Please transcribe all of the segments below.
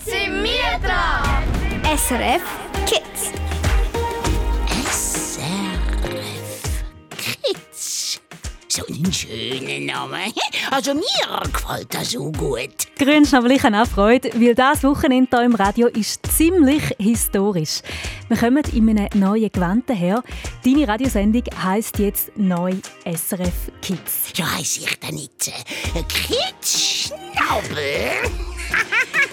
Jetzt sind wir dran! SRF Kids. SRF Kids. So einen schönen Namen. Also mir gefällt das so gut. Grünschnabel, ich habe auch Freude, weil das Wochenende hier im Radio ist ziemlich historisch. Wir kommen in einem neuen Gewand her. Deine Radiosendung heisst jetzt neu SRF Kids. So heisst ich dann nicht. Äh, Kids Schnabel.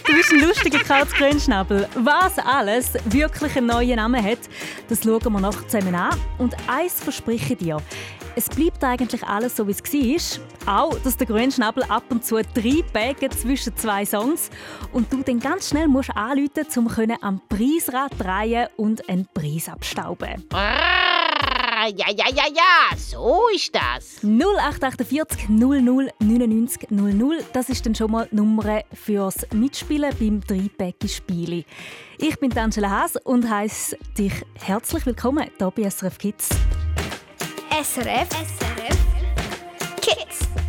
Du bist ein lustiger Kauz Grünschnabel. Was alles wirklich einen neuen Namen hat, das schauen wir noch zusammen an. Und eins verspreche ich dir. Es bleibt eigentlich alles so, wie es war. Auch, dass der Grünschnabel ab und zu drei Päge zwischen zwei Songs und du dann ganz schnell musst anrufen, um am Preisrad drehen und einen Preis abstauben. Ja, ja, ja, ja, so ist das. 0848 00 99 00, das ist dann schon mal die Nummer fürs Mitspielen beim Dreipäcki-Spiele. Ich bin Angela Haas und heiße dich herzlich willkommen hier bei SRF Kids. SRF. SRF. Kids.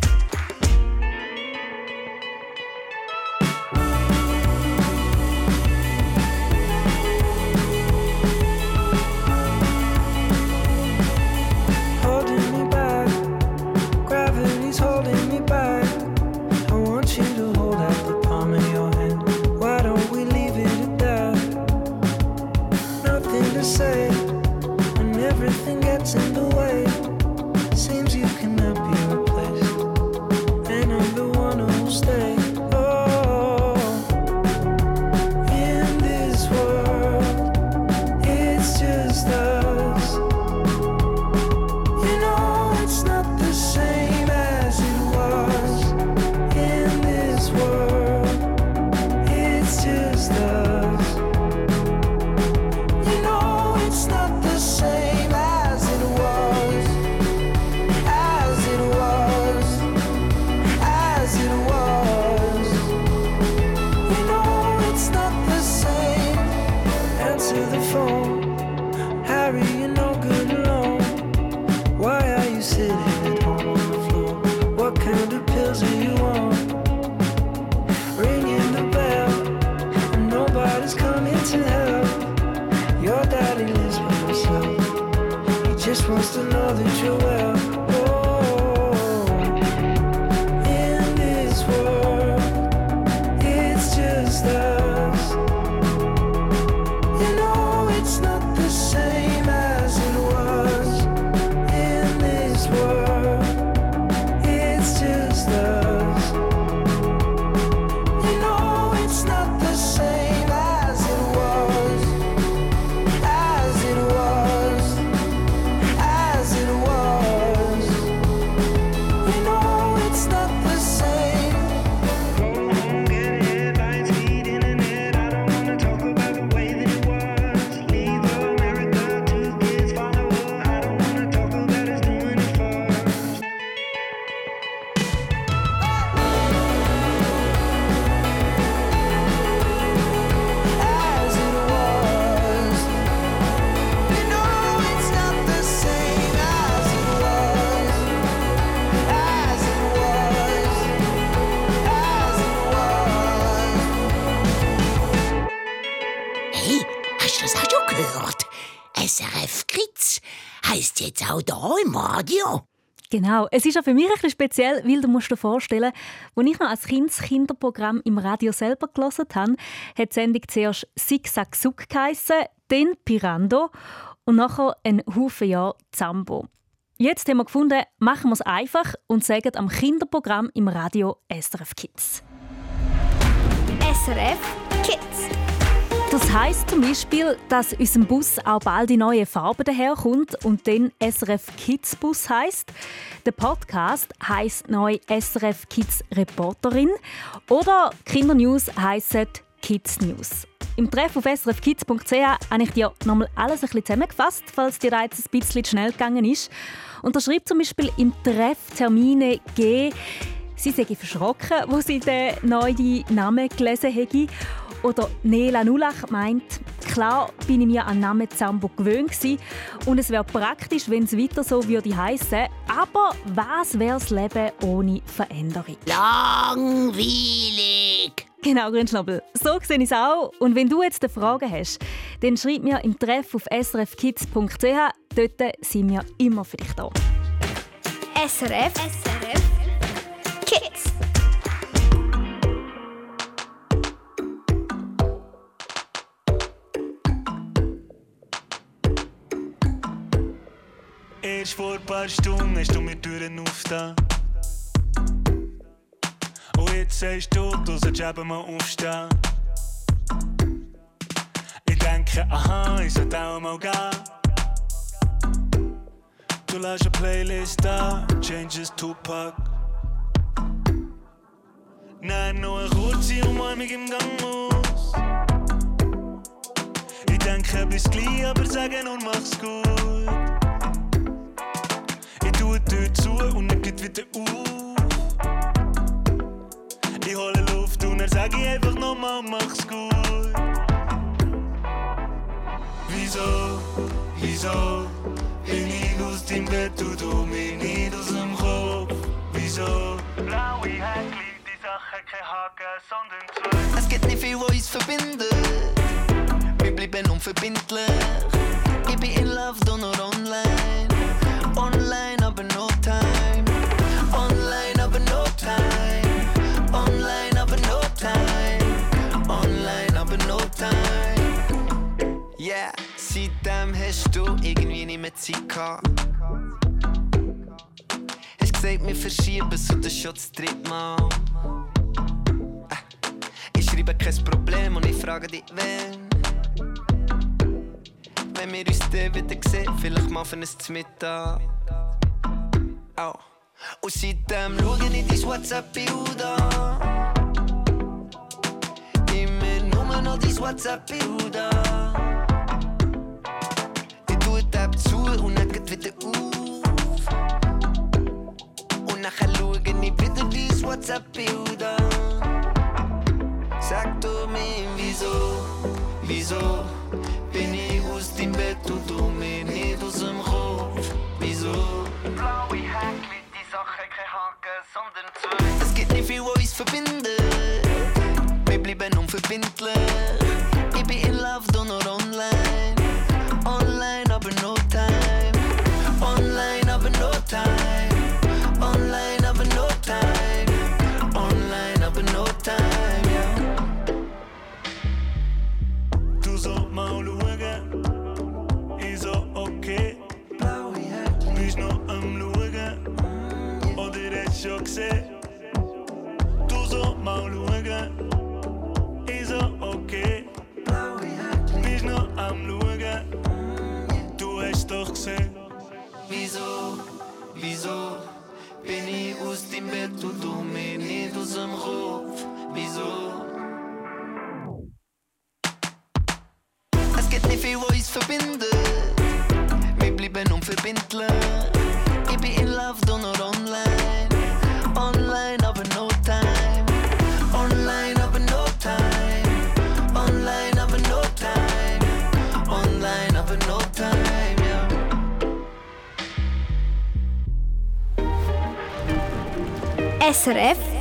Auch da im Radio. Genau, es ist auch für mich ein bisschen speziell, weil du musst dir vorstellen, als ich noch als Kind das Kinderprogramm im Radio selber gelesen habe, hat die Sendung zuerst Zigzag Suck geheissen, dann Pirando und nachher ein Haufen Jahr Zambo. Jetzt haben wir gefunden, machen wir es einfach und sagen am Kinderprogramm im Radio SRF Kids. SRF Kids. Das heisst zum Beispiel, dass unserem Bus auch bald die neue Farbe daherkommt und dann SRF Kids Bus heisst. Der Podcast heisst neu SRF Kids Reporterin oder Kindernews heissen Kids News. Im Treff auf srfkids.ch habe ich dir nochmal alles ein bisschen zusammengefasst, falls dir jetzt ein bisschen schnell gegangen ist. Und da schreibt zum Beispiel im Treff Termine G, sie sei verschrocken, wo sie den neuen Namen gelesen hätte. Oder Nela Nulach meint, Klar bin ich mir an Namen Zambo gewöhnt gewesen. und es wäre praktisch, wenn es weiter so würde heißen. Aber was wäre das Leben ohne Veränderung? Langweilig. Genau, Grünschnabel. So sehe ich es auch. Und wenn du jetzt eine Frage hast, dann schreib mir im Treff auf srfkids.ch. Dort sind wir immer für dich da. SRF SRF Kids Erst vor ein paar Stunden hast du mir Türen aufgetan. Und jetzt sagst du, du sollst eben mal aufstehen. Ich denke, aha, ich sollte auch mal gehen. Du lässt eine Playlist da, Changes Tupac. Nein, nur eine kurze Umarmung im Gang aus. Ich denke, bis gleich, aber sage nur, mach's gut. Tue die Tür zu und dann geht wieder auf. Ich hole Luft und dann sag ich einfach nochmal, mach's gut. Wieso, wieso bin ich aus dem Bett und du mir nicht aus dem Kopf? Wieso? Blaue Häkchen, die Sache kein Haken, sondern zwei. Es gibt nicht viel, was uns verbindet. Wir bleiben unverbindlich. Ich bin in love, doch nur online. Online, aber no time. Online, aber no time. Online, aber no time. Online, aber no time. Yeah, seitdem hast du irgendwie nicht mehr Zeit gehabt. Hast gesagt, wir verschieben so das schon das dritte Mal. Ich schreibe kein Problem und ich frage dich, wenn. Wenn wir uns dann wieder sehen, vielleicht mal für ein Mittag. Au. Und seitdem schaue ich dein WhatsApp-Bild an. Immer nur noch dein WhatsApp-Bild an. Ich tue die App zu und dann geht wieder auf. Und nachher schaue ich wieder dein WhatsApp-Bild an. Sag du mir, wieso, wieso dem Bett und du mir nicht aus dem Kopf? Wieso? Blaue Häkchen, die Sache kein Haken, sondern zwei. Es gibt nicht viel, was uns verbindet. Wir bleiben unverbindlich. Ich bin in love, doch nur online. Online, aber no time. Du sollst mal. Ich so, okay. Bist noch am Schauen? Du hast doch gesehen. Wieso, wieso bin ich aus dem Bett und du mir nicht aus dem Kopf? Wieso? Es gibt nicht viel, was uns verbindet. Wir bleiben unverbindlich. SRF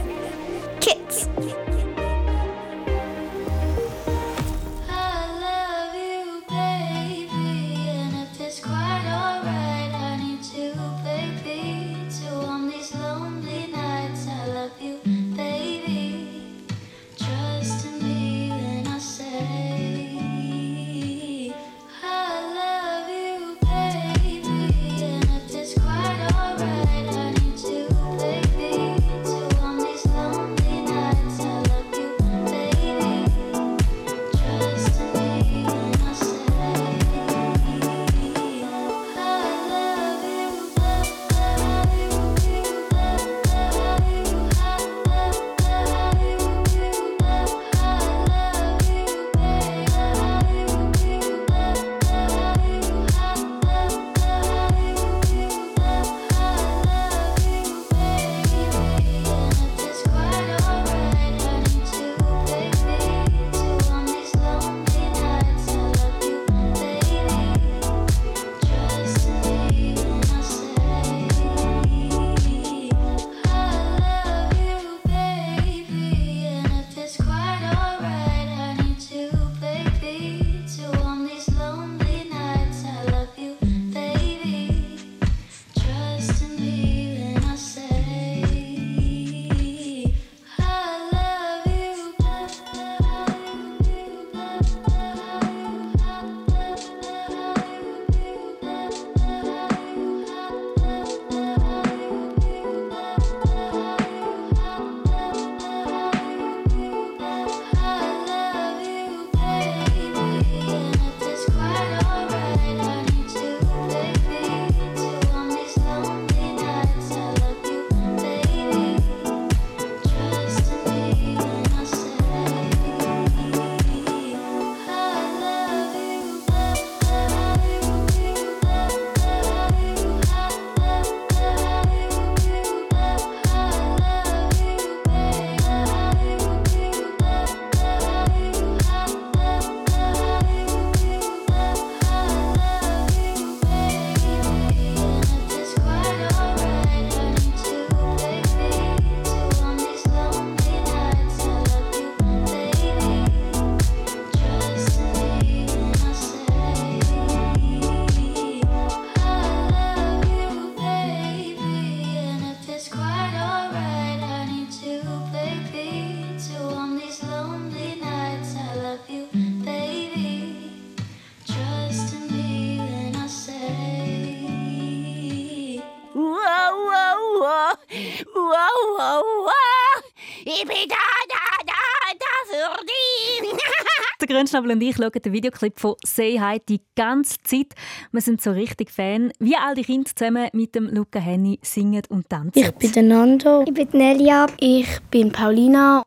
Grünschnabel und ich schauen den Videoclip von «Say Hi» die ganze Zeit. Wir sind so richtig Fan, wie all die Kinder zusammen mit dem Luca Henny singen und tanzen. Ich bin der Nando. Ich bin Nelia. Ich bin Paulina.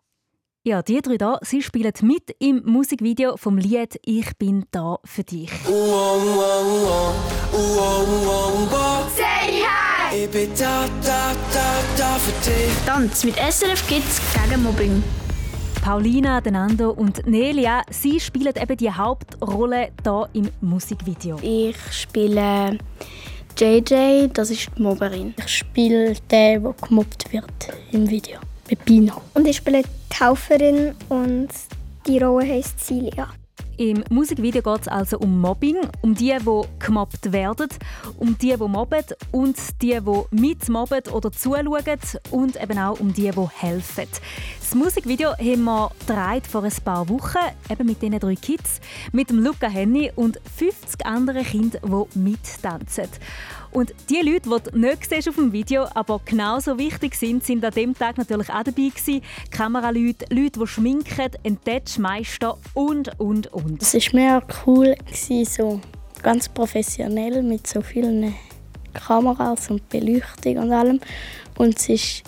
Ja, die drei da, sie spielen mit im Musikvideo vom Lied «Ich bin da für dich». Say hi! Ich bin da, da, da, da für dich. Tanz mit SRF Kids gegen Mobbing. Paulina, Nando und Nelia, sie spielen eben die Hauptrolle hier im Musikvideo. Ich spiele JJ, das ist die Mobberin. Ich spiele den, der gemobbt wird im Video. Pepino. Und ich spiele die Helferin und die Rolle heisst Celia. Im Musikvideo geht es also um Mobbing, um die, die gemobbt werden, um die, die mobben und die, die mitmobben oder zuschauen und eben auch um die, die helfen. Das Musikvideo haben wir gedreht vor ein paar Wochen, eben mit diesen drei Kids, mit dem Luca Henny und 50 anderen Kindern, die mittanzen. Und die Leute, die du nicht auf dem Video, aber genauso wichtig sind, sind an dem Tag natürlich auch dabei gewesen. Kameraleute, Leute, die schminken, Entdeckmeister und, und, und. Es war mega cool, so ganz professionell mit so vielen Kameras und Beleuchtung und allem. Und es ist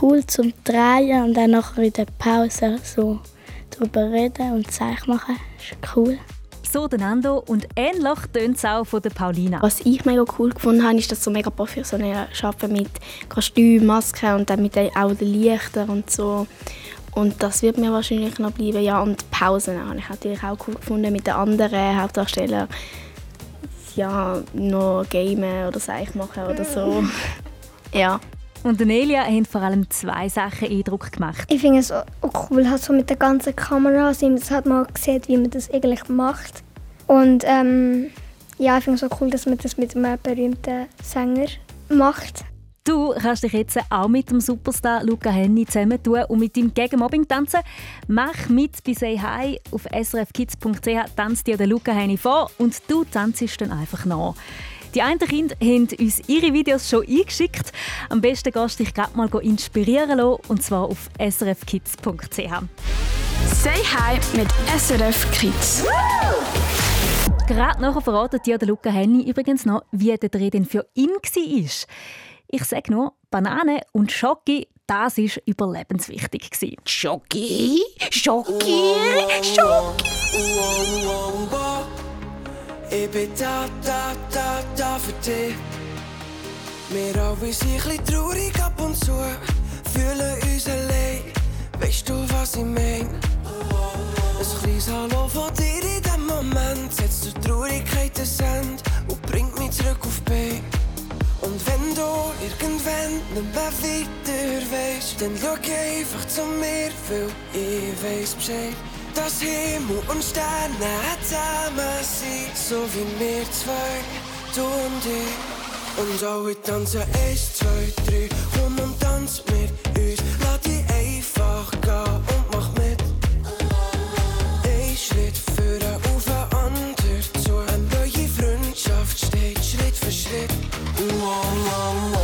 cool zum Drehen und dann nachher in der Pause so darüber reden und Zeichen machen. Das ist cool. So der Nando und ähnlich tönt es auch von der Paulina. Was ich mega cool gefunden habe, ist, dass so mega professionell arbeiten mit Kostüm, Maske und dann mit den, auch den Lichtern und so. Und das wird mir wahrscheinlich noch bleiben. Ja, und Pausen habe ich natürlich auch cool gefunden mit den anderen Hauptdarstellern. Ja, noch gamen oder Seich machen oder so. ja. Und der Nelia haben vor allem zwei Sachen Eindruck gemacht. Ich finde es auch cool, halt so mit der ganzen Kamera, dass hat man gesehen, wie man das eigentlich macht. Und ähm, ja, ich finde es auch cool, dass man das mit einem berühmten Sänger macht. Du kannst dich jetzt auch mit dem Superstar Luca Henny zusammentun und mit ihm gegen Mobbing tanzen. Mach mit bei Say Hi auf srfkids.ch, tanzt dir den Luca Henny vor und du tanzt dann einfach nach. Die einen Kinder haben uns ihre Videos schon eingeschickt. Am besten gehst du dich gerade mal inspirieren lassen, und zwar auf srfkids.ch. Say Hi mit SRF Kids. Gerade nachher verratet dir der Luca Henny übrigens noch, wie der Dreh denn für ihn war. Ich sage nur, Banane und Schoki, das war überlebenswichtig. Schoki, Schoki, Schoki. Ich bin da, da, da, da für dich. Wir alle sind ein bisschen traurig ab und zu, fühlen uns allein. Weißt du, was ich mein? Ein kleines Hallo von dir in dem Moment setzt die Traurigkeit ein Ende und bringt mich zurück auf Bein. Und wenn du irgendwann nicht mehr weiter weißt, dann schau einfach zu mir, weil ich weiß Bescheid. Dass Himmel und Sterne zusammen sind, so wie wir zwei, du und ich. Und alle tanzen eins, zwei, drei, komm und tanz mit uns. Lass dich einfach gehen und mach mit. Ein Schritt führen auf ein anderer zu. Eine neue Freundschaft steht Schritt für Schritt. Wow, wow. Wow,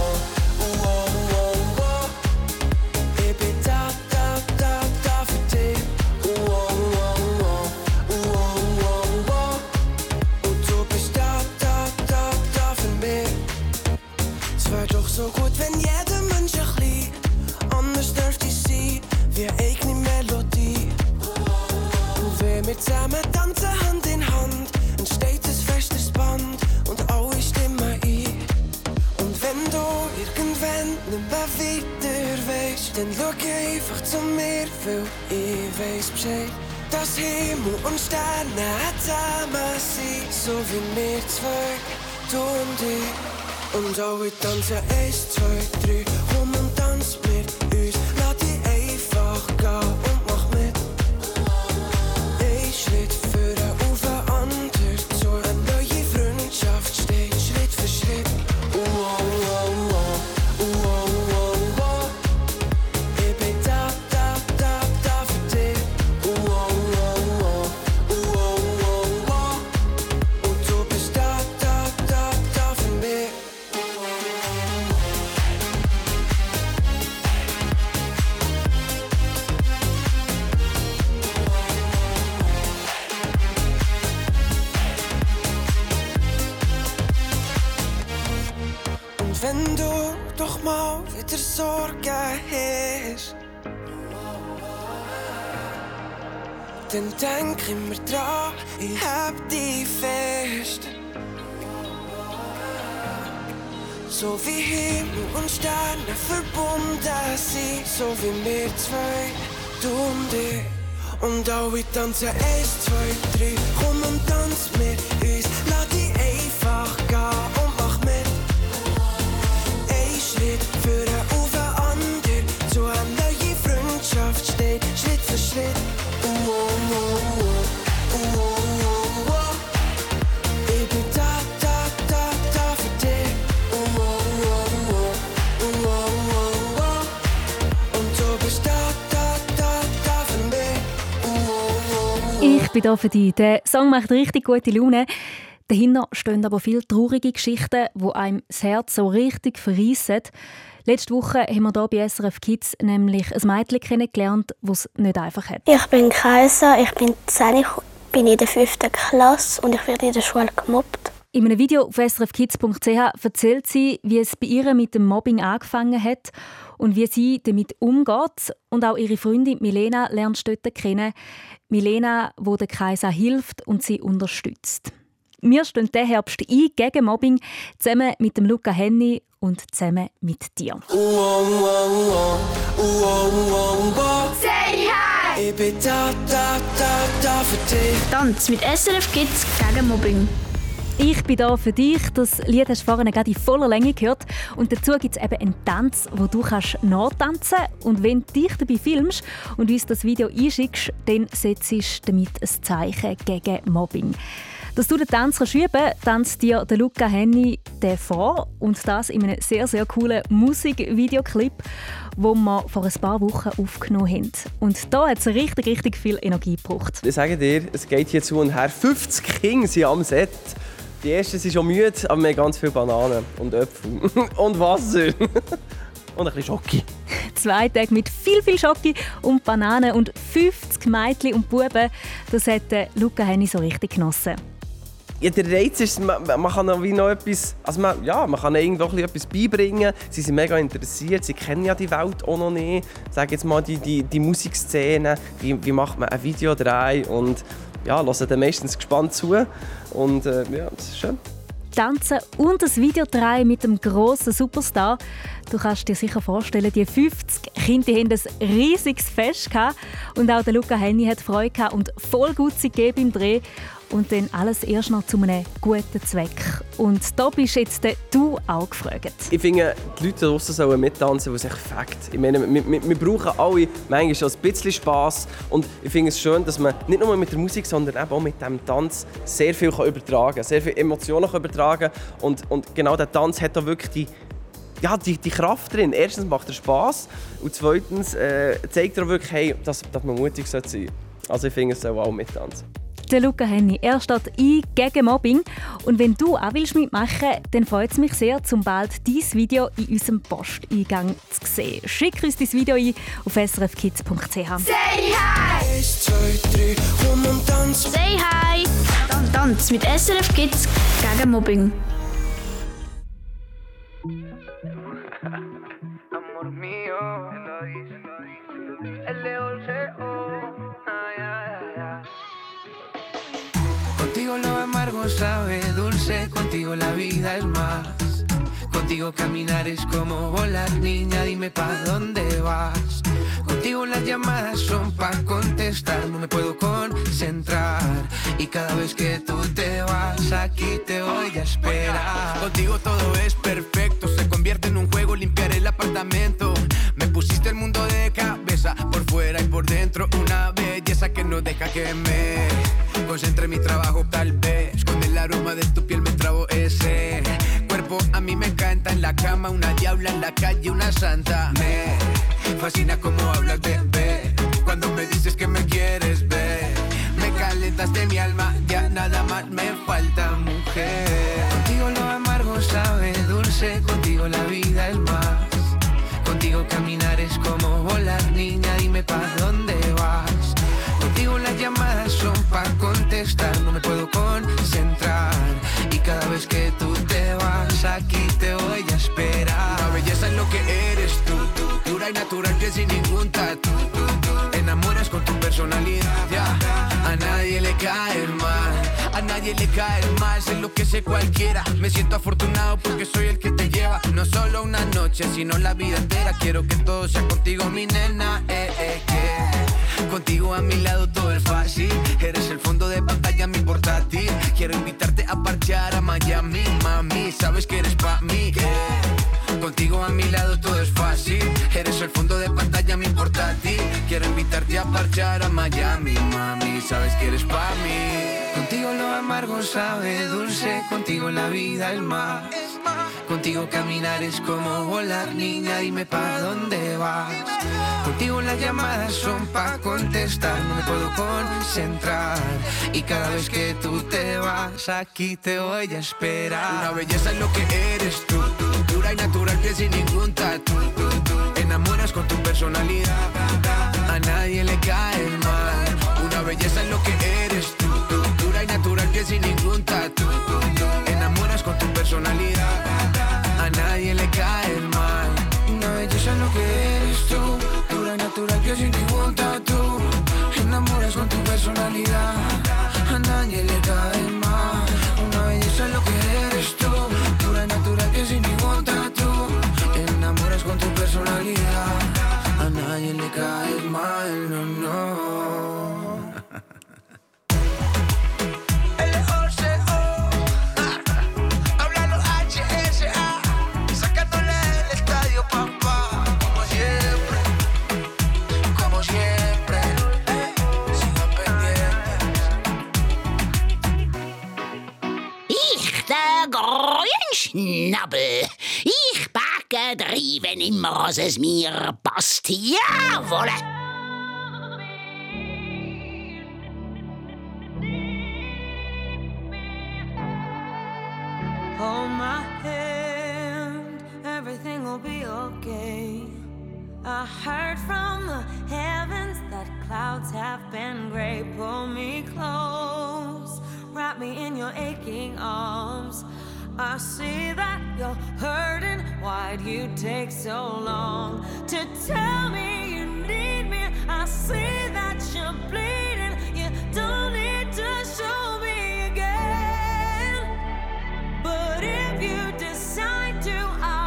wir zusammen tanzen, Hand in Hand, ein festes Band und alle stimmen ein. Und wenn du irgendwann nicht mehr weiter weißt, dann schau einfach zu mir, weil ich weiß Bescheid. Dass Himmel und Sterne zusammen sind, so wie wir zwei, du und ich. Und alle tanzen eins, zwei, drei, so wie wir zwei, du und ich. Und alle tanzen eins, zwei, drei, komm und tanz mit uns, lass Ich bin da für dich. Der Song macht richtig gute Laune. Dahinter stehen aber viele traurige Geschichten, die einem das Herz so richtig verreissen. Letzte Woche haben wir hier bei SRF Kids nämlich ein Mädchen kennengelernt, das es nicht einfach hat. Ich bin Kaiser, ich bin 10, ich bin in der 5. Klasse und ich werde in der Schule gemobbt. In einem Video auf srfkids.ch erzählt sie, wie es bei ihr mit dem Mobbing angefangen hat und wie sie damit umgeht. Und auch ihre Freundin Milena lernt dort kennen. Milena, wo der Kaiser hilft und sie unterstützt. Wir stehen diesen Herbst ein gegen Mobbing, zusammen mit dem Luca Henny und zusammen mit dir. Say hi! Ich bin da, da, da, da für dich. Tanz mit SRF Kids gegen Mobbing. Ich bin da für dich. Das Lied hast du vorhin gerade in voller Länge gehört. Und dazu gibt es eben einen Tanz, wo du kannst nachtanzen kannst. Und wenn du dich dabei filmst und uns das Video einschickst, dann setzt du damit ein Zeichen gegen Mobbing. Dass du den Tanz üben kannst, tanzt dir der Luca Henny den vor. Und das in einem sehr, sehr coolen Musikvideoclip, den wir vor ein paar Wochen aufgenommen haben. Und da hat es richtig, richtig viel Energie gebraucht. Ich sage dir, es geht hier zu und her. 50 Kinder sind am Set. Die ersten sind schon müde, aber wir haben ganz viele Bananen und Äpfel und Wasser. und ein bisschen Schoki. Zwei Tage mit viel, viel Schoki und Bananen und 50 Mädchen und Buben. Das hat der Luca Henny so richtig genossen. Ja, der Reiz ist, man, man kann noch wie noch etwas, also man, ja, man kann ihnen etwas beibringen. Sie sind mega interessiert, sie kennen ja die Welt auch noch nicht. Sag jetzt mal die, die, die Musikszene, wie, wie macht man ein Video drei und ja, hören dann meistens gespannt zu. Und äh, ja, das ist schön. Tanzen und das Video drehen mit dem grossen Superstar. Du kannst dir sicher vorstellen, die 50 Kinder haben ein riesiges Fest gehabt. Und auch der Luca Henny hat Freude gehabt und voll gut sie gegeben im Dreh. Und dann alles erst noch zu einem guten Zweck. Und da bist jetzt du auch gefragt. Ich finde, die Leute draussen sollen mittanzen, was echt fakt. Ich meine, wir, wir, wir brauchen alle manchmal schon ein bisschen Spass. Und ich finde es schön, dass man nicht nur mit der Musik, sondern eben auch mit dem Tanz sehr viel kann übertragen kann, sehr viele Emotionen kann übertragen und, und genau der Tanz hat da wirklich die, ja, die, die Kraft drin. Erstens macht er Spass und zweitens äh, zeigt er wirklich, hey, dass, dass man mutig sein sollte. Also ich finde, es soll auch mittanzen. Der Luca Henny, er steht ein gegen Mobbing. Und wenn du auch willst mitmachen dann freut es mich sehr, zum bald dieses Video in unserem Posteingang zu sehen. Schick uns dein Video ein auf srfkids.ch. Say hi! Eins, zwei, drei, komm und tanz. Say hi! Tan- Tanz mit SRF Kids gegen Mobbing. Amor mío, Contigo sabe dulce, contigo la vida es más. Contigo caminar es como volar, niña, dime pa' dónde vas. Contigo las llamadas son pa' contestar, no me puedo concentrar. Y cada vez que tú te vas, aquí te voy a esperar. Contigo todo es perfecto, se convierte en un juego limpiar el apartamento. Me pusiste el mundo de cabeza, por fuera y por dentro, una belleza que no deja que me concentre en mi trabajo tal vez. El aroma de tu piel me trabo ese cuerpo, a mí me encanta en la cama, una diabla en la calle, una santa. Me fascina como hablas, bebé, cuando me dices que me quieres ver. Me calentas de mi alma, ya nada más me falta, mujer. Contigo lo amargo sabe dulce, contigo la vida es más. Contigo caminar es como volar, niña, dime pa' dónde vas. Contigo las llamadas son pa' contestar, no me puedo concentrar. Sin ningún tatu. Enamoras con tu personalidad. A nadie le cae mal, a nadie le cae mal, se enloquece cualquiera. Me siento afortunado porque soy el que te lleva. No solo una noche, sino la vida entera. Quiero que todo sea contigo, mi nena. Eh, eh, que Contigo a mi lado todo es fácil. Eres el fondo de pantalla, mi portátil. Quiero invitarte a parchear a Miami, mami. Sabes que eres pa' mí. Contigo a mi lado todo es fácil. Eres el fondo de pantalla, mi portátil. Quiero invitarte a parchear a Miami, mami. Sabes que eres pa' mí. Contigo lo amargo sabe dulce. Contigo la vida el mar. Contigo caminar es como volar, niña, dime pa' dónde vas. Contigo las llamadas son pa' contestar, no me puedo concentrar. Y cada vez que tú te vas, aquí te voy a esperar. Una belleza es lo que eres tú, pura y natural, que sin ningún tatu. Enamoras con tu personalidad, a nadie le cae mal. Una belleza es lo que eres tú, pura y natural, que sin ningún tatu. Grünschnabel. Ich backe driven immer, es mir passt. Jawolle! Hold my hand, everything will be okay. I heard from the heavens that clouds have been gray. Pull me close, wrap me in your aching arms. I see that you're hurting. Why'd you take so long to tell me you need me? I see that you're bleeding. You don't need to show me again. But if you decide to, I'll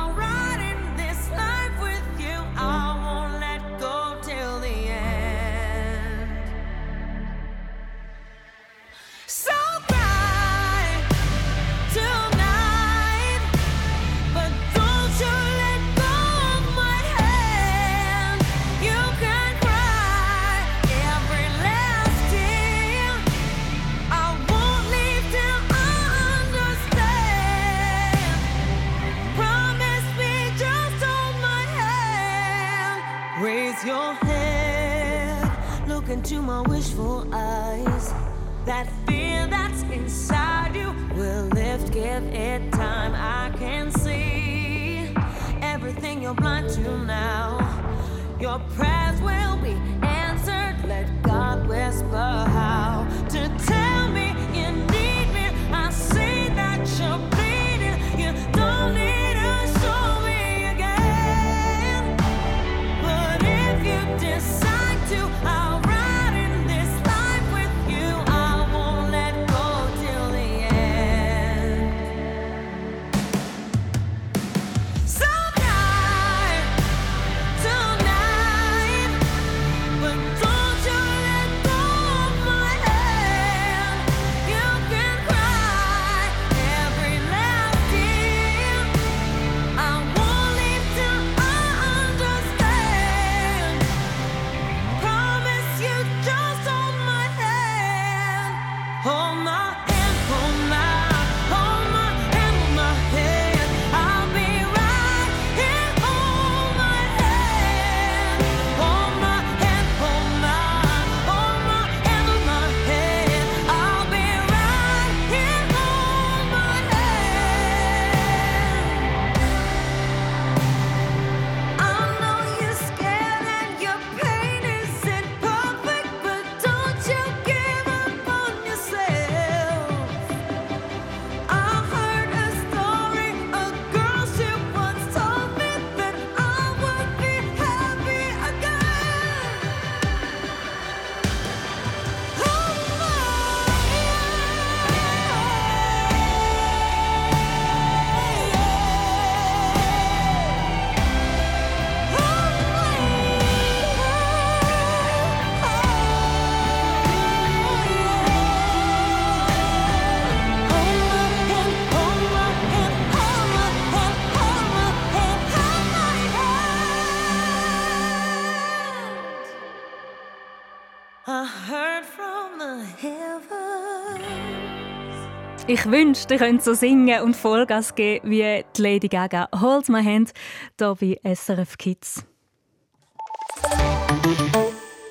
Ich wünschte, ihr könnt so singen und Vollgas geben wie die Lady Gaga. Holds my hand, hier bei SRF Kids.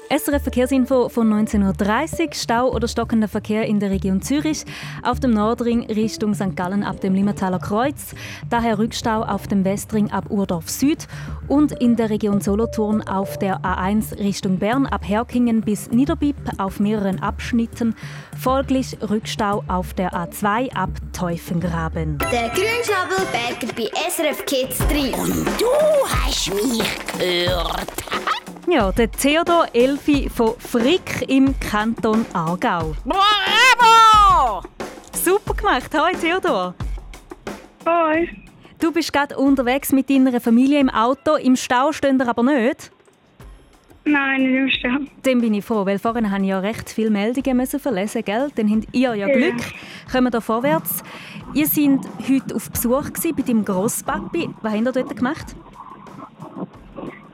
SRF Verkehrsinfo von 19.30 Uhr. Stau oder stockender Verkehr in der Region Zürich. Auf dem Nordring Richtung St. Gallen ab dem Limmataler Kreuz. Daher Rückstau auf dem Westring ab Urdorf Süd. Und in der Region Solothurn auf der A1 Richtung Bern ab Herkingen bis Niederbipp auf mehreren Abschnitten. Folglich Rückstau auf der A2 ab Teufengraben. Der Grünschnabel bergt bei SRF Kids 3. Und du hast mich gehört. Ja, der Theodor Elfi von Frick im Kanton Aargau. Bravo! Super gemacht. Hi Theodor. Hi. Du bist gerade unterwegs mit deiner Familie im Auto. Im Stau stehen ihr aber nicht? Nein, nicht im Stau. Dann bin ich froh, weil vorhin habe ich ja recht viele Meldungen müssen verlesen, gell? Dann habt ihr ja Ja. Glück. Kommen da vorwärts. Ihr seid heute auf Besuch bei deinem Grosspapi. Was habt ihr dort gemacht?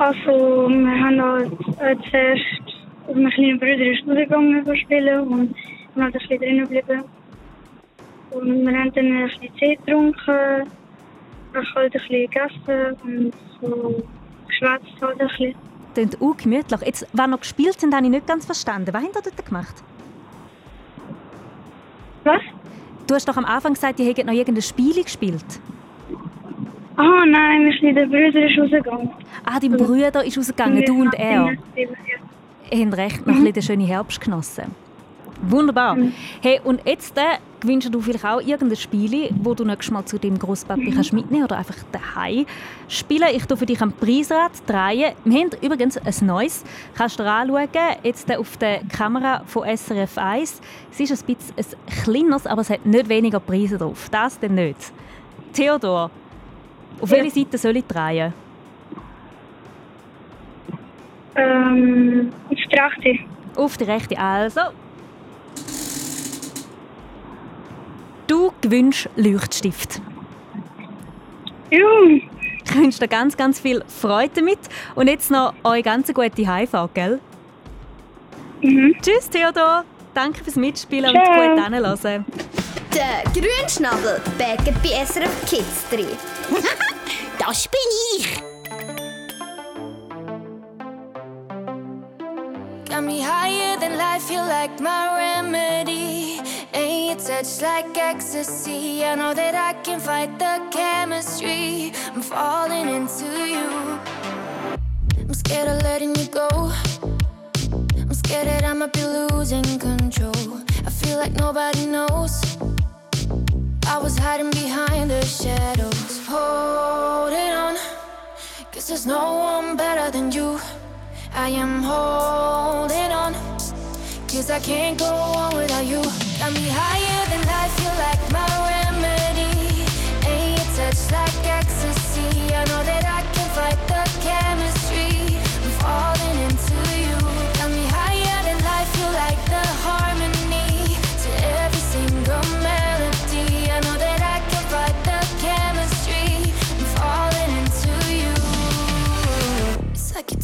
Also, wir haben halt zuerst auf meinen kleinen Bruder in die Schule gegangen spielen und wir sind ein bisschen drinnen geblieben. Und wir haben dann ein bisschen Tee getrunken, auch halt ein bisschen gegessen und so geschwätzt halt ein bisschen. Klingt auch gemütlich. Jetzt, was noch gespielt sind, habe ich nicht ganz verstanden. Was habt ihr dort gemacht? Was? Du hast doch am Anfang gesagt, ihr hättet noch irgendein Spiel gespielt. Ah, nein, wir sind der Bruder ist rausgegangen. Ah, dein Bruder ist rausgegangen, du und er. Ihr habt recht noch ein bisschen den schönen Herbst genossen. Wunderbar. Hey, und jetzt äh, wünschst du vielleicht auch irgendein Spiel, wo du nächstes Mal zu deinem Grosspapi kannst mitnehmen oder einfach daheim spielen. Ich tue für dich am Preisrad drehen. Wir haben übrigens ein neues. Kannst du dir anschauen, jetzt äh, auf der Kamera von SRF 1. Es ist ein bisschen ein kleines, aber es hat nicht weniger Preise drauf. Das denn nicht. Theodor, auf welche Seite soll ich drehen? Ähm, auf die rechte. Auf die rechte. Also. Du gewünscht Leuchtstift. Ja. Ich wünsche dir ganz, ganz viel Freude damit. Und jetzt noch eure ganz gute Heimfahrt, gell? Tschüss, Theodor. Danke fürs Mitspielen und Ciao. gut anhören. Der Grünschnabel bergt bei SRF Kids 3. Das bin ich. Got me higher than life, feel like my remedy. Ain't your touch like ecstasy. I know that I can fight the chemistry. I'm falling into you. I'm scared of letting you go. I'm scared that I might be losing control. I feel like nobody knows. I was hiding behind the shadows. Holding on, cause there's no one better than you. I am holding on, cause I can't go on without you. Got me higher than life, feel like my remedy. Ain't your touch like ecstasy. I know that I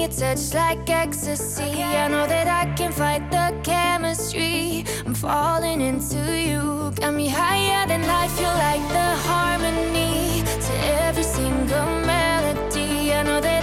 Your touch like ecstasy. I know that I can fight the chemistry. I'm falling into you. Got me higher than life, feel like the harmony to every single melody. I know that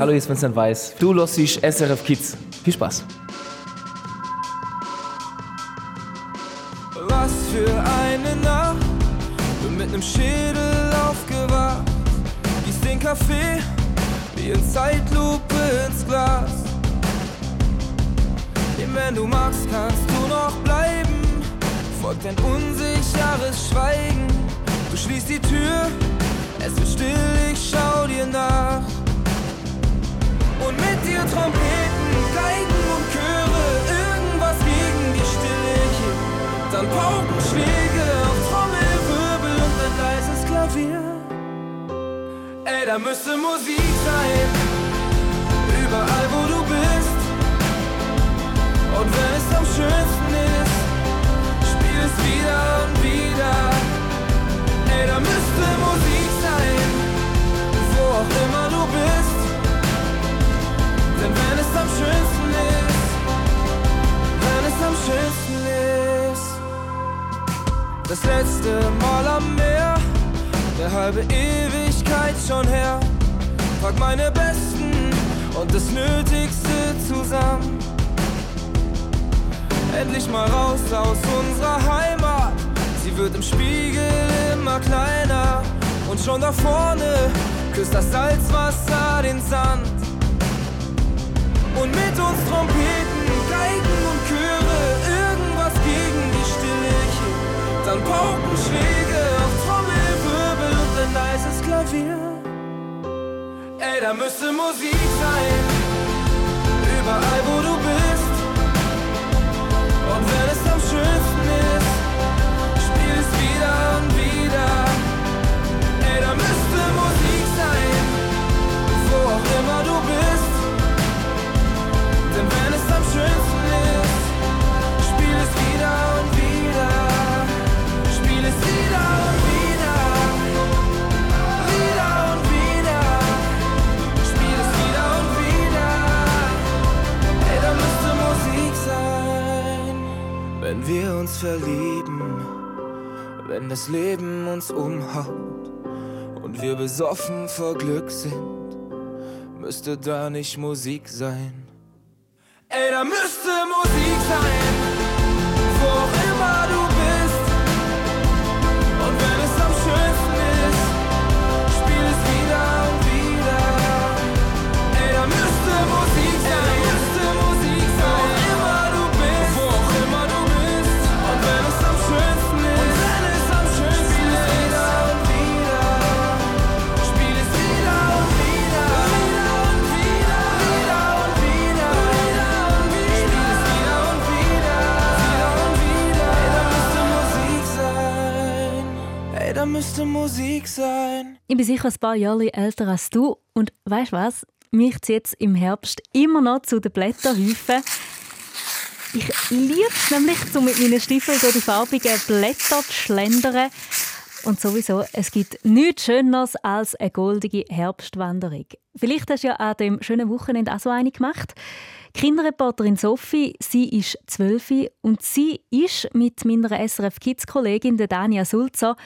Hallo, hier ist Vincent Weiss. Du hörst SRF Kids. Viel Spaß. Was für eine Nacht, bin mit nem Schädel aufgewacht. Gieß den Kaffee wie in Zeitlupe ins Glas. Denn wenn du magst, kannst du noch bleiben. Folgt ein unsicheres Schweigen. Du schließt die Tür, es wird still, ich schau dir nach. Und mit dir Trompeten, Geigen und Chöre, irgendwas gegen die Stille hier. Dann Paukenschläge auf Trommelwirbel und ein leises Klavier. Ey, da müsste Musik sein, überall wo du bist. Und wenn es am schönsten ist, spiel es wieder und wieder. Ey, da müsste Musik sein, wo auch immer schönsten ist, wenn es am schönsten ist, das letzte Mal am Meer, eine halbe Ewigkeit schon her. Pack meine Besten und das Nötigste zusammen. Endlich mal raus aus unserer Heimat. Sie wird im Spiegel immer kleiner. Und schon da vorne küsst das Salzwasser den Sand. Und mit uns Trompeten, Geigen und Chöre, irgendwas gegen die Stille hier. Dann Paukenschläge auf Trommelwirbel und ein leises Klavier. Ey, da müsste Musik sein, überall wo du bist. Und wenn es am schönsten ist, spiel es wieder und wieder. Ey, da müsste Musik sein, wo auch immer du bist. Schönsten es wieder und wieder. Spiel es wieder und wieder. Wieder und wieder. Spiel es wieder und wieder. Ey, da müsste Musik sein. Wenn wir uns verlieben, wenn das Leben uns umhaut und wir besoffen vor Glück sind, müsste da nicht Musik sein. Ey, da müsste Musik sein, wo auch immer du Müsste Musik sein. Ich bin sicher ein paar Jahre älter als du. Und weißt du was? Mich zieht es im Herbst immer noch zu den Blätterhäufen. Ich liebe es nämlich, so mit meinen Stiefeln durch die farbigen Blätter zu schlendern. Und sowieso, es gibt nichts Schöneres als eine goldige Herbstwanderung. Vielleicht hast du ja an dem schönen Wochenende auch so eine gemacht. Kinderreporterin Sophie, sie ist zwölf und sie ist mit meiner SRF Kids Kollegin Dania Sulzer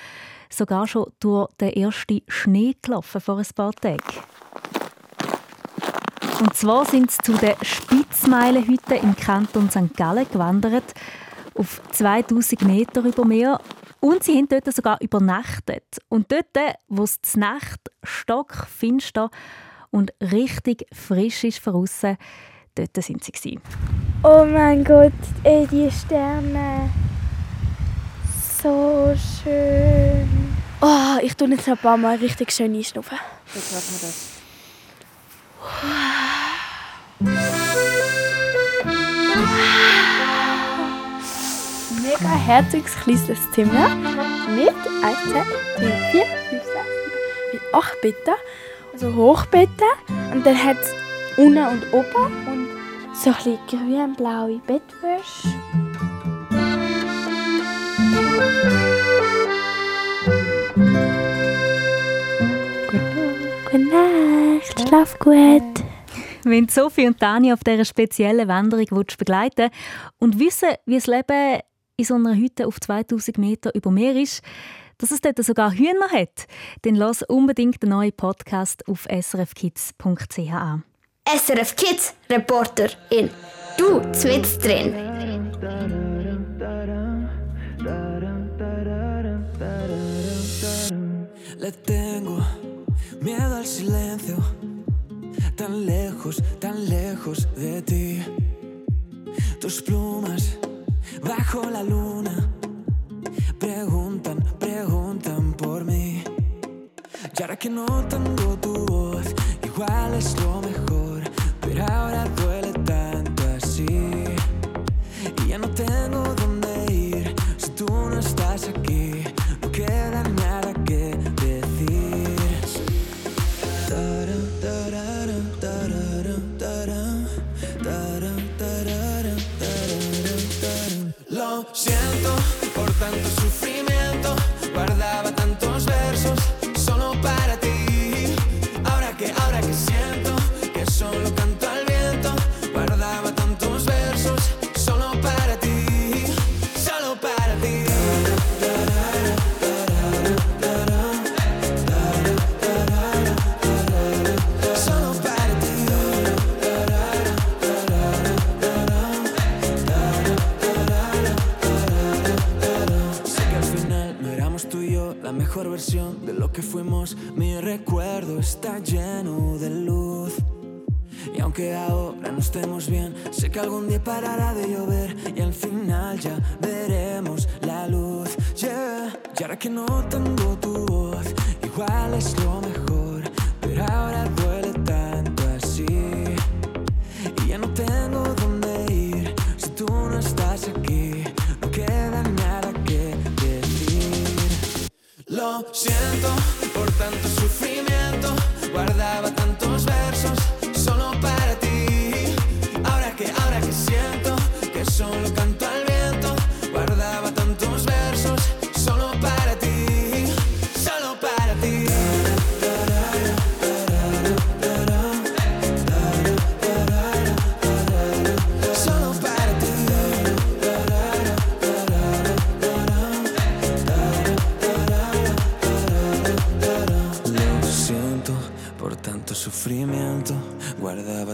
sogar schon durch den ersten Schnee gelaufen vor ein paar Tagen. Und zwar sind sie zu den Spitzmeilenhütten im Kanton St. Gallen gewandert, auf 2000 Meter über Meer. Und sie haben dort sogar übernachtet. Und dort, wo es die Nacht stockfinster und richtig frisch ist draussen, dort sind sie. Oh mein Gott, ey, die Sterne. So schön. Oh, ich tue jetzt ein paar Mal richtig schön einschnaufen. Jetzt machen wir das. Mega herziges kleines Zimmer mit 1, 2, 3, 4, 5, 6, 7, mit 8 Betten, also Hochbetten. Und dann hat es unten und oben und so ein bisschen grün-blaue Bettwäsche. Gute Nacht, schlaf gut. Wenn Sophie und Dani auf dieser speziellen Wanderung willst begleiten und wissen, wie das Leben in so einer Hütte auf 2000 Meter über Meer ist, dass es dort sogar Hühner hat, dann lass unbedingt den neuen Podcast auf srfkids.ch an. SRF Kids Reporter in Du zwitz drin. Le tengo miedo al silencio, tan lejos, tan lejos de ti. Tus plumas bajo la luna preguntan, preguntan por mí. Y ahora que no tengo tu voz, igual es lo mejor, pero ahora duele tanto mejor versión de lo que fuimos. Mi recuerdo está lleno de luz. Y aunque ahora no estemos bien, sé que algún día parará de llover y al final ya veremos la luz. Yeah. Y ahora que no tengo tu voz, igual es lo mejor, pero ahora siento por tanto sufrimiento.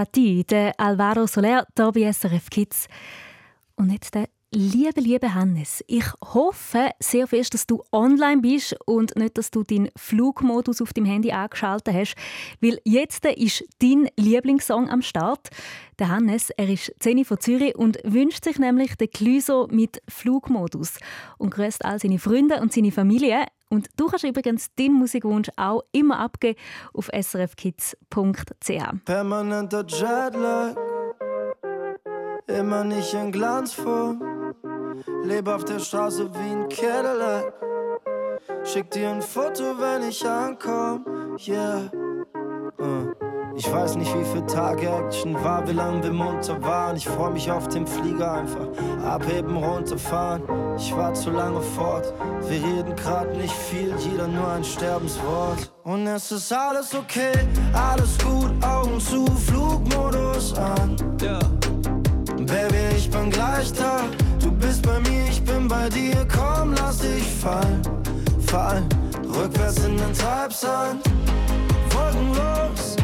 Solo para ti, der Alvaro Soler, hier bei SRF Kids. Und jetzt der Liebe, liebe Hannes, ich hoffe sehr fest, dass du online bist und nicht, dass du deinen Flugmodus auf dem Handy angeschaltet hast, weil jetzt ist dein Lieblingssong am Start. Der Hannes, er ist 10 von Zürich und wünscht sich nämlich den Clüso mit Flugmodus und grüßt all seine Freunde und seine Familie. Und du kannst übrigens deinen Musikwunsch auch immer abgeben auf srfkids.ch. Permanenter Jetlag, immer nicht in Glanzform. Lebe auf der Straße wie ein Cadillac. Schick dir ein Foto, wenn ich ankomm. Yeah. Uh. Ich weiß nicht, wie viel Tage Action war, wie lange wir munter waren. Ich freu mich auf den Flieger einfach. Abheben, runterfahren. Ich war zu lange fort. Wir reden grad nicht viel, jeder nur ein Sterbenswort. Und es ist alles okay, alles gut, Augen zu, Flugmodus an. Baby, ich bin gleich da. Du bist bei mir, ich bin bei dir. Komm, lass dich fallen, fallen. Rückwärts in den Treibsand. Wolkenlos,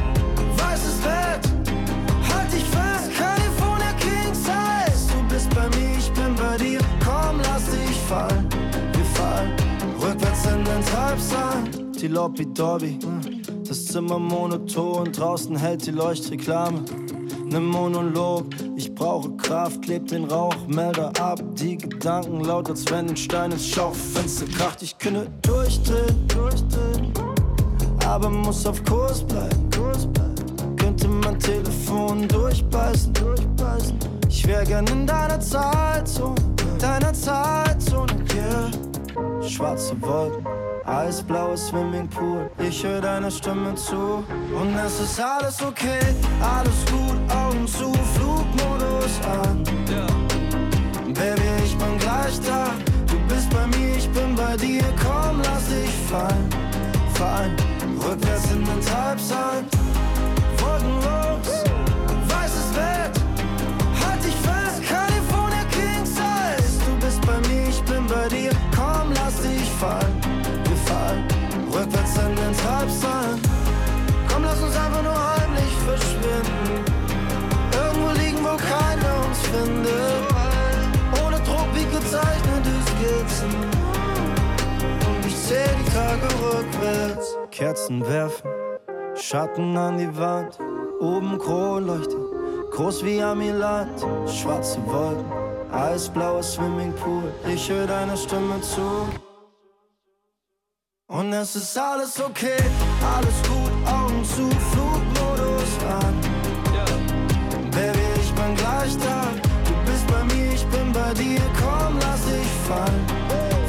weißes Bett. Halt dich fest, California King Size. Du bist bei mir, ich bin bei dir. Komm, lass dich fallen, wir fallen. Rückwärts in den Treibsand. Die Lobby Dobby, das Wohnzimmer monoton, draußen hält die Leuchtreklame. Ne Monolog, ich brauche Kraft, kleb den Rauchmelder ab. Die Gedanken laut, als wenn ein Stein ins Schaufenster kracht. Ich könnte durchdrehen, durchdrehen, aber muss auf Kurs bleiben, Kurs bleiben. Telefon durchbeißen, durchbeißen. Ich wär gern in deiner Zeitzone, deiner Zeitzone, yeah. Schwarze Wolken, eisblaues Swimmingpool. Ich höre deiner Stimme zu und es ist alles okay, alles gut, Augen zu, Flugmodus an. Baby, ich bin gleich da. Du bist bei mir, ich bin bei dir. Komm, lass dich fallen, fallen. Rückwärts in den Treibsand. Rückwärts. Kerzen werfen, Schatten an die Wand. Oben Kronleuchter, groß wie Amiland. Schwarze Wolken, eisblaues Swimmingpool. Ich höre deiner Stimme zu. Und es ist alles okay, alles gut, Augen zu, Flugmodus an. Baby, ich bin gleich da. Du bist bei mir, ich bin bei dir. Komm, lass dich fallen,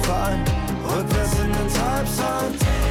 fallen. Rückwärts in den Treibsand.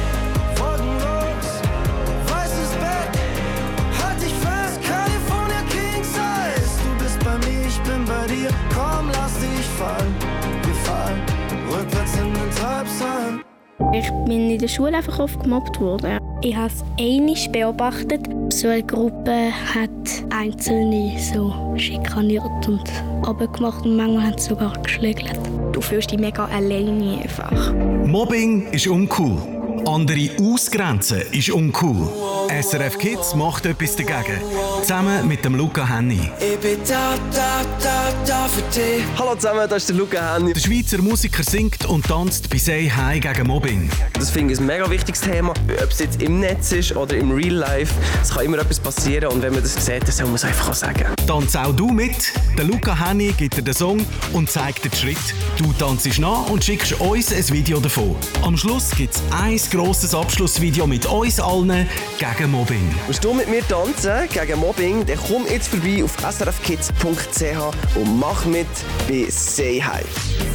Fallen, wir fallen. Rückwärts in den Treibsand. Ich bin in der Schule einfach oft gemobbt worden. Ich habe es einmal beobachtet. So eine Gruppe hat Einzelne so schikaniert und abgemacht und manchmal haben sie sogar geschlägelt. Du fühlst dich mega alleine einfach. Mobbing ist uncool. Andere ausgrenzen ist uncool. SRF Kids macht etwas dagegen. Zusammen mit dem Luca Henny. Ich bin da, da, da, da für dich. Hallo zusammen, das ist der Luca Henny. Der Schweizer Musiker singt und tanzt bei Say Hi gegen Mobbing. Das finde ich ein mega wichtiges Thema. Ob es jetzt im Netz ist oder im Real Life, es kann immer etwas passieren und wenn man das sieht, dann soll man es einfach auch sagen. Tanz auch du mit. Der Luca Henny gibt dir den Song und zeigt dir den Schritt. Du tanzt nach und schickst uns ein Video davon. Am Schluss gibt es ein grosses Abschlussvideo mit uns allen gegen Mobbing. Willst du mit mir tanzen gegen Mobbing, dann komm jetzt vorbei auf srfkids.ch und mach mit bei Say Hi.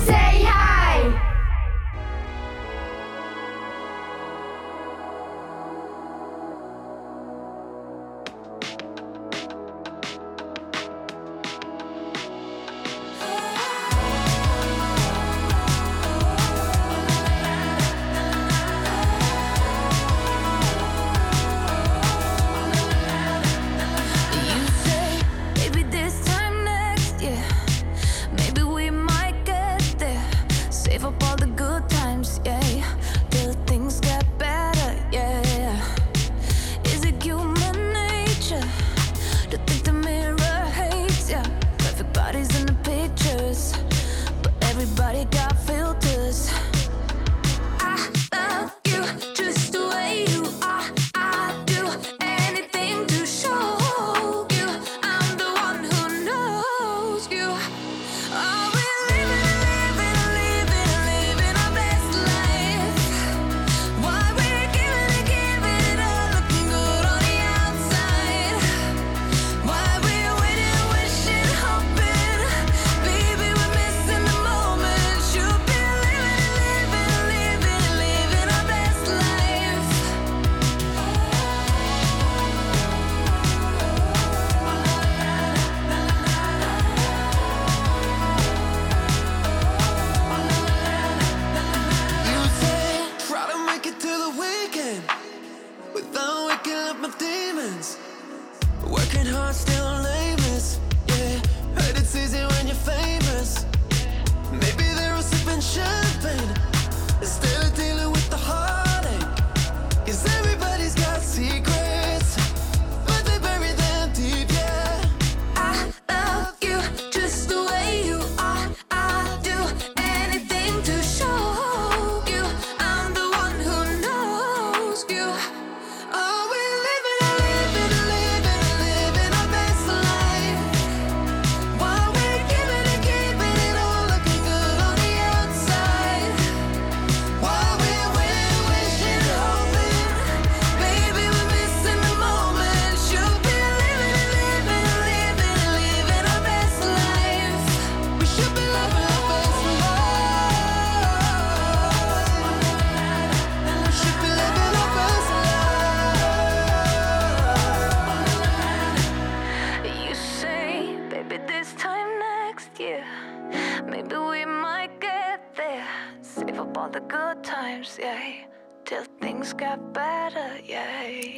Say hi!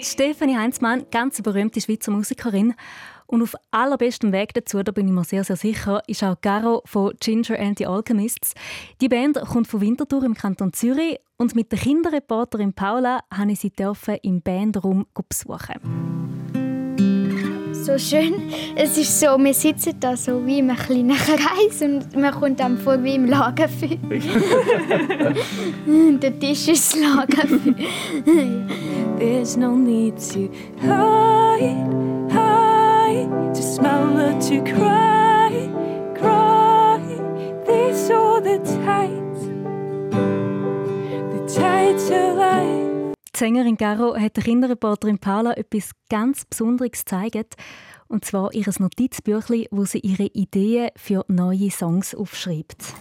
Stefanie Heinzmann, ganz berühmte Schweizer Musikerin. Und auf allerbestem Weg dazu, da bin ich mir sehr, sehr sicher, ist auch Garo von Ginger and the Alchemists. Die Band kommt von Winterthur im Kanton Zürich und mit der Kinderreporterin Paula habe ich sie im Bandraum besuchen. So schön. Es ist so, wir sitzen da so wie in einem kleinen Kreis und man kommt dann vor wie im Lagerfeuer. der Tisch ist das Lagerfeuer. There's no need to hide, hide, to smile or to cry, cry. These are the tides, the tides of life. Die Sängerin Garo hat der Kinderreporterin Paula etwas ganz Besonderes gezeigt. Und zwar ihr Notizbüchlein, wo sie ihre Ideen für neue Songs aufschreibt.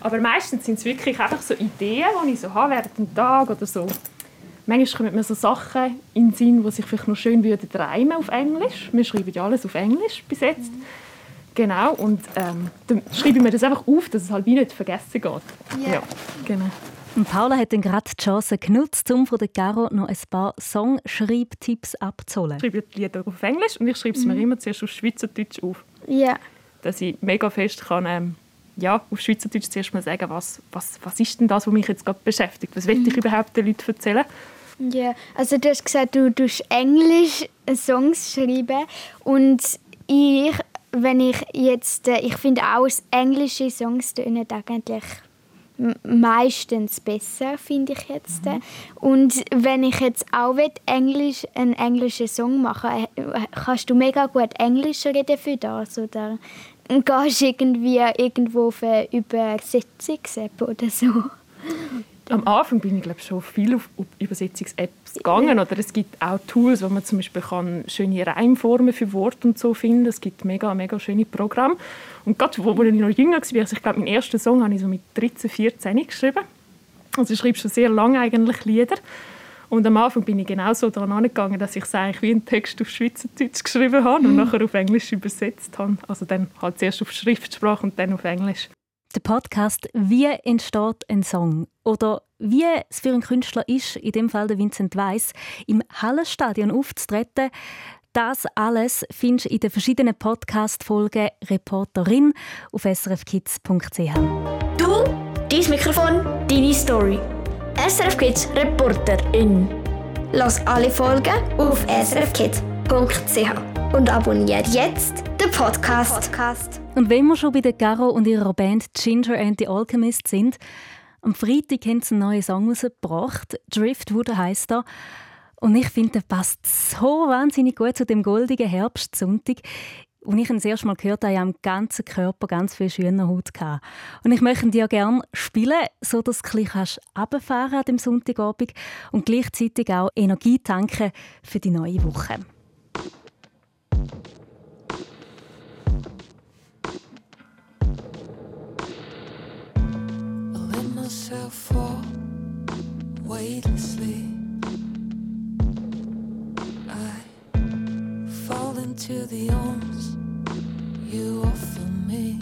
Aber meistens sind es wirklich einfach so Ideen, die ich so habe während dem Tag oder so. Manchmal kommen mir so Sachen in den Sinn, die sich vielleicht noch schön würden auf Englisch. Wir schreiben ja alles auf Englisch bis jetzt. Genau, und ähm, dann schreibe ich mir das einfach auf, dass es halt wie nicht vergessen geht. Ja. Ja, genau. Und Paula hat dann gerade die Chance genutzt, um von der Caro noch ein paar Songschreibtipps abzuholen. Ich schreibe die Lieder auf Englisch und ich schreibe es mir immer zuerst auf Schweizerdeutsch auf. Ja. Dass ich mega fest kann, ähm, ja, auf Schweizerdeutsch zuerst mal sagen, was, was, was ist denn das, was mich jetzt gerade beschäftigt? Was will ich überhaupt den Leuten erzählen? Ja, also du hast gesagt, du tust Englisch Songs schreiben und ich, wenn ich jetzt, äh, ich finde auch, englische Songs tönen eigentlich meistens besser, finde ich jetzt. Und wenn ich jetzt auch will, Englisch, einen englischen Song machen äh, kannst du mega gut Englisch reden für das, oder gehst irgendwie irgendwo auf eine Übersetzungs-App oder so. Am Anfang bin ich glaube schon viel auf Übersetzungs-Apps gegangen. Oder es gibt auch Tools, wo man zum Beispiel kann schöne Reimformen für Worte und so finden. Es gibt mega, mega schöne Programme. Und gerade wo, ich noch jünger war, also ich glaube, meinen ersten Song habe ich so mit 13, 14 geschrieben. Also ich schreibe schon sehr lange eigentlich Lieder. Und am Anfang bin ich genauso daran angegangen, dass ich es eigentlich wie einen Text auf Schweizerdeutsch geschrieben habe und nachher auf Englisch übersetzt habe. Also dann halt zuerst auf Schriftsprache und dann auf Englisch. Der Podcast «Wie entsteht ein Song?» oder «Wie es für einen Künstler ist», in dem Fall der Vincent Weiss, im Hallenstadion aufzutreten, das alles findest du in den verschiedenen Podcast-Folgen «Reporterin» auf srfkids.ch. Du, dein Mikrofon, deine Story. SRF Kids Reporterin. Lass alle Folgen auf srfkids.ch und abonniere jetzt den Podcast. Und wenn wir schon bei der Caro und ihrer Band Ginger and the Alchemist sind, am Freitag haben sie einen neuen Song rausgebracht. Driftwood heisst er. Und ich finde, der passt so wahnsinnig gut zu dem goldigen Herbstsonntag. Als ich ihn das erste Mal gehört habe, ich am ganzen Körper ganz viel Schülerhaut. gehabt. Und ich möchte ihn dir gerne spielen, sodass du ein bisschen runterfahren an dem Sonntagabend und gleichzeitig auch Energie tanken für die neue Woche. Myself fall weightlessly. I fall into the arms you offer me.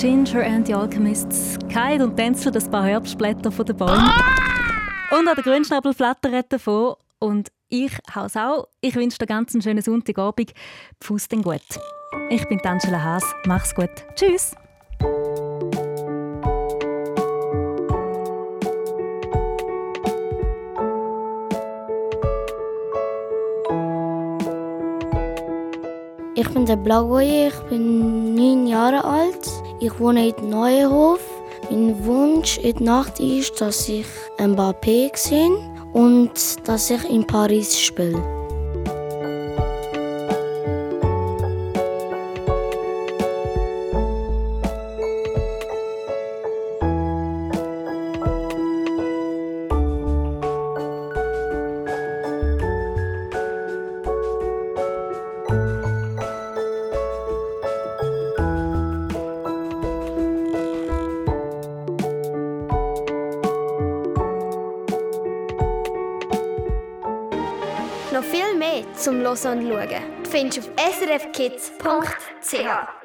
Ginger and the Alchemists. Kite und tänzeln das paar Herbstblätter von den Bäumen. Und an der Grünschnabel flattert davon. Und ich hau's auch. Ich wünsche dir ganz einen schönen Sonntagabend. Pfuss den gut. Ich bin Angela Haas. Mach's gut. Tschüss. Ich bin der Blagoje, ich bin neun Jahre alt. Ich wohne in Neuenhof. Mein Wunsch in Nacht ist, dass ich Mbappé sehe und dass ich in Paris spiele. Hören und Schauen findest du auf srfkids.ch.